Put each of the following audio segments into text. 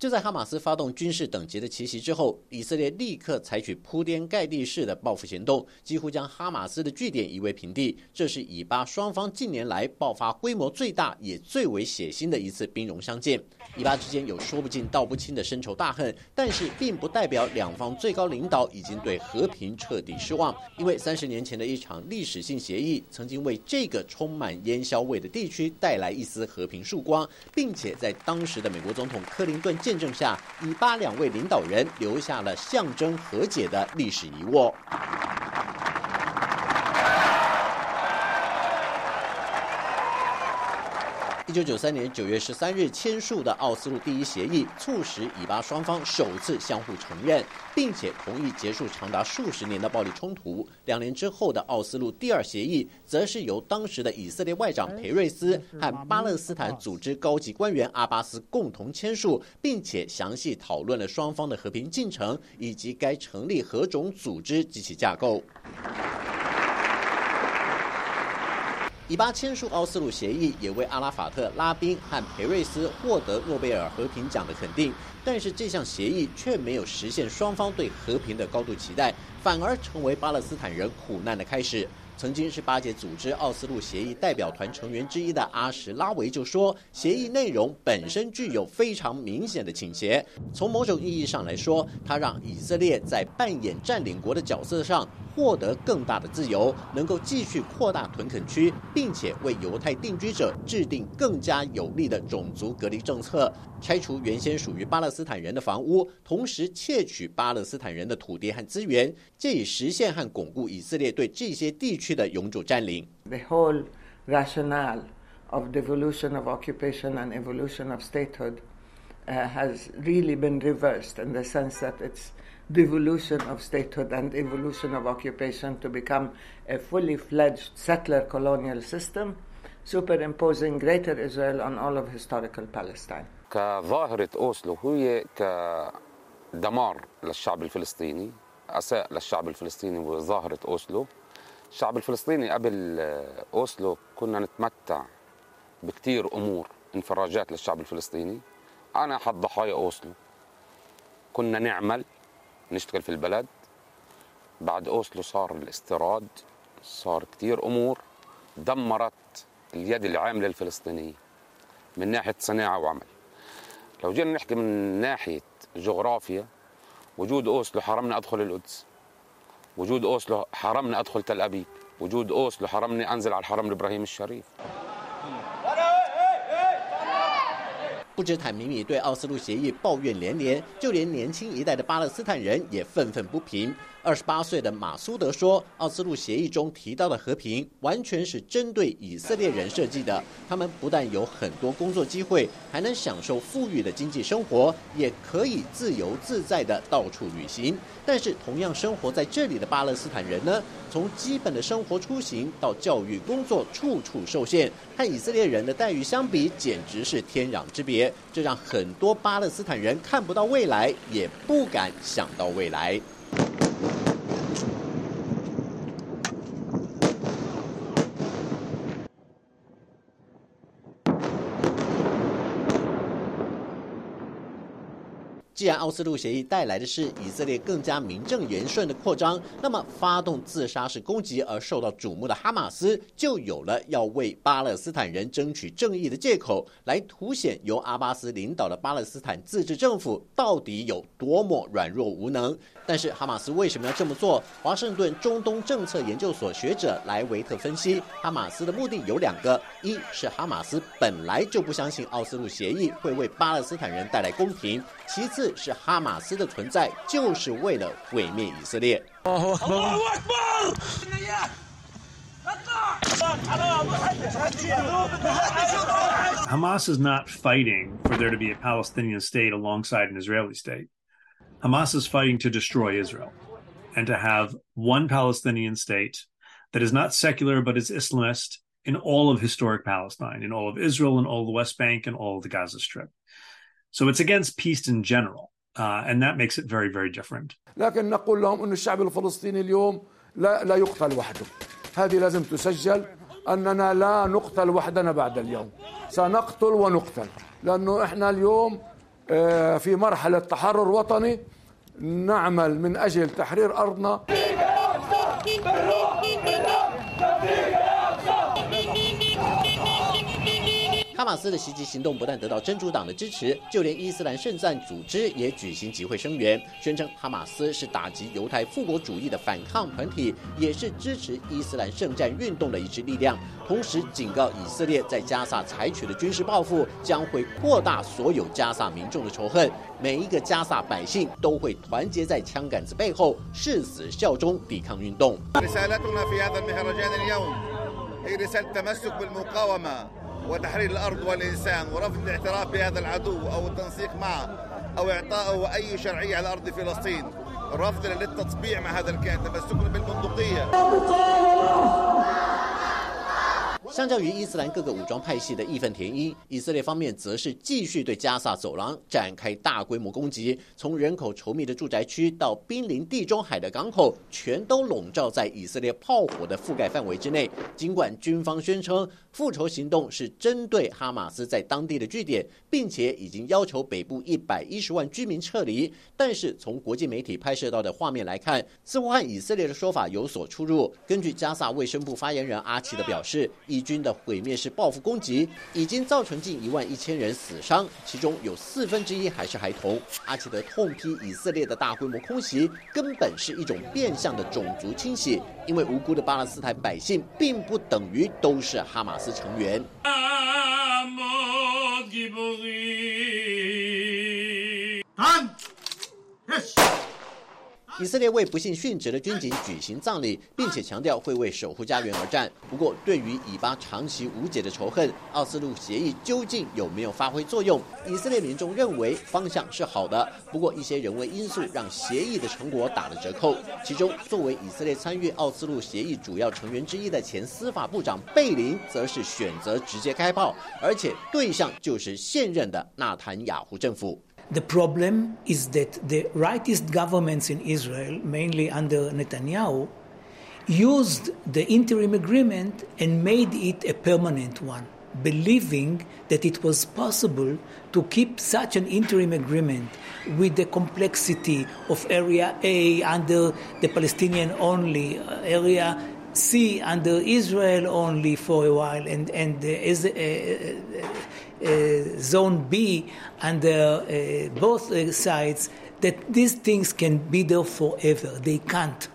就在哈马斯发动军事等级的奇袭之后，以色列立刻采取铺天盖地式的报复行动，几乎将哈马斯的据点夷为平地。这是以巴双方近年来爆发规模最大也最为血腥的一次兵戎相见。以巴之间有说不尽道不清的深仇大恨，但是并不代表两方最高领导已经对和平彻底失望。因为三十年前的一场历史性协议，曾经为这个充满烟硝味的地区带来一丝和平曙光，并且在当时的美国总统克林顿。见证下，以巴两位领导人留下了象征和解的历史遗物。一九九三年九月十三日签署的奥斯陆第一协议，促使以巴双方首次相互承认，并且同意结束长达数十年的暴力冲突。两年之后的奥斯陆第二协议，则是由当时的以色列外长裴瑞斯和巴勒斯坦组织高级官员阿巴斯共同签署，并且详细讨论了双方的和平进程以及该成立何种组织及其架构。以巴签署奥斯陆协议，也为阿拉法特、拉宾和裴瑞斯获得诺贝尔和平奖的肯定。但是这项协议却没有实现双方对和平的高度期待，反而成为巴勒斯坦人苦难的开始。曾经是巴解组织奥斯陆协议代表团成员之一的阿什拉维就说，协议内容本身具有非常明显的倾斜。从某种意义上来说，它让以色列在扮演占领国的角色上获得更大的自由，能够继续扩大屯垦区，并且为犹太定居者制定更加有利的种族隔离政策，拆除原先属于巴勒斯坦人的房屋，同时窃取巴勒斯坦人的土地和资源，借以实现和巩固以色列对这些地区的永久占领。The whole rationale of devolution of occupation and evolution of statehood has really been reversed in the sense that it's devolution of statehood and evolution of occupation to become a fully fledged settler colonial system, superimposing Greater Israel on all of historical Palestine. كظاهرة أوسلو هي كدمار للشعب الفلسطيني أساء للشعب الفلسطيني بظاهرة أوسلو. الشعب الفلسطيني قبل أوسلو كنا نتمتع بكثير أمور انفراجات للشعب الفلسطيني. أنا احد ضحايا أوسلو. كنا نعمل نشتغل في البلد. بعد أوسلو صار الاستيراد صار كثير أمور. دمرت اليد العاملة الفلسطينية من ناحية صناعة وعمل. لو جينا نحكي من ناحية جغرافيا وجود أوسلو حرمنا أدخل القدس. وجود أوسلو حرمني أدخل تل أبيب. وجود أوسلو حرمني أنزل على الحرم الابراهيم الشريف. 不止坦米米对奥斯陆协议抱怨连连，就连年轻一代的巴勒斯坦人也愤愤不平。二十八岁的马苏德说：“奥斯陆协议中提到的和平，完全是针对以色列人设计的。他们不但有很多工作机会，还能享受富裕的经济生活，也可以自由自在的到处旅行。但是，同样生活在这里的巴勒斯坦人呢？从基本的生活出行到教育工作，处处受限，和以色列人的待遇相比，简直是天壤之别。这让很多巴勒斯坦人看不到未来，也不敢想到未来。”既然奥斯陆协议带来的是以色列更加名正言顺的扩张，那么发动自杀式攻击而受到瞩目的哈马斯就有了要为巴勒斯坦人争取正义的借口，来凸显由阿巴斯领导的巴勒斯坦自治政府到底有多么软弱无能。但是哈马斯为什么要这么做？华盛顿中东政策研究所学者莱维特分析，哈马斯的目的有两个：一是哈马斯本来就不相信奥斯陆协议会为巴勒斯坦人带来公平；其次。是哈马斯的存在，就是为了毁灭以色列。Hamas is not fighting for there to be a Palestinian state alongside an Israeli state. Hamas is fighting to destroy Israel and to have one Palestinian state that is not secular but is Islamist in all of historic Palestine, in all of Israel, in all of the West Bank, and all of the Gaza Strip. So it's against peace in general. Uh, and that makes it very, very different. لكن نقول لهم أن الشعب الفلسطيني اليوم لا, لا يقتل وحده هذه لازم تسجل أننا لا نقتل وحدنا بعد اليوم سنقتل ونقتل لأنه إحنا اليوم في مرحلة تحرر وطني نعمل من أجل تحرير أرضنا 哈马斯的袭击行动不但得到真主党的支持，就连伊斯兰圣战组织也举行集会声援，宣称哈马斯是打击犹太复国主义的反抗团体，也是支持伊斯兰圣战运动的一支力量。同时警告以色列在加萨采取的军事报复将会扩大所有加萨民众的仇恨，每一个加萨百姓都会团结在枪杆子背后，誓死效忠抵抗运动。وتحرير الأرض والإنسان ورفض الاعتراف بهذا العدو أو التنسيق معه أو إعطائه أي شرعية على أرض فلسطين. رفض للتطبيع مع هذا الكيان تمسكنا بالبندقية. 相较于伊斯兰各个武装派系的义愤填膺，以色列方面则是继续对加萨走廊展开大规模攻击，从人口稠密的住宅区到濒临地中海的港口，全都笼罩在以色列炮火的覆盖范围之内。尽管军方宣称复仇行动是针对哈马斯在当地的据点，并且已经要求北部一百一十万居民撤离，但是从国际媒体拍摄到的画面来看，似乎和以色列的说法有所出入。根据加萨卫生部发言人阿奇的表示，以军的毁灭式报复攻击已经造成近一万一千人死伤，其中有四分之一还是孩童。阿奇德痛批以色列的大规模空袭根本是一种变相的种族清洗，因为无辜的巴勒斯坦百姓并不等于都是哈马斯成员。以色列为不幸殉职的军警举行葬礼，并且强调会为守护家园而战。不过，对于以巴长期无解的仇恨，奥斯陆协议究竟有没有发挥作用？以色列民众认为方向是好的，不过一些人为因素让协议的成果打了折扣。其中，作为以色列参与奥斯陆协议主要成员之一的前司法部长贝林，则是选择直接开炮，而且对象就是现任的纳坦雅胡政府。The problem is that the rightist governments in Israel, mainly under Netanyahu, used the interim agreement and made it a permanent one, believing that it was possible to keep such an interim agreement with the complexity of Area A under the Palestinian only, uh, Area C under Israel only for a while, and, and uh, uh, uh, zone B under uh, both uh, sides that these things can be there forever. They can't.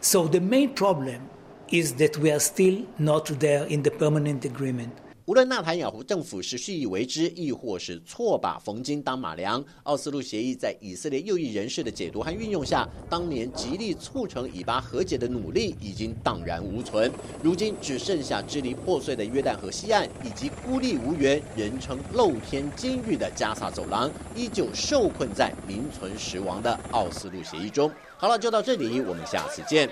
So the main problem is that we are still not there in the permanent agreement. 无论纳坦雅胡政府是蓄意为之，亦或是错把冯金当马良，奥斯陆协议在以色列右翼人士的解读和运用下，当年极力促成以巴和解的努力已经荡然无存。如今只剩下支离破碎的约旦河西岸，以及孤立无援、人称露天监狱的加萨走廊，依旧受困在名存实亡的奥斯陆协议中。好了，就到这里，我们下次见。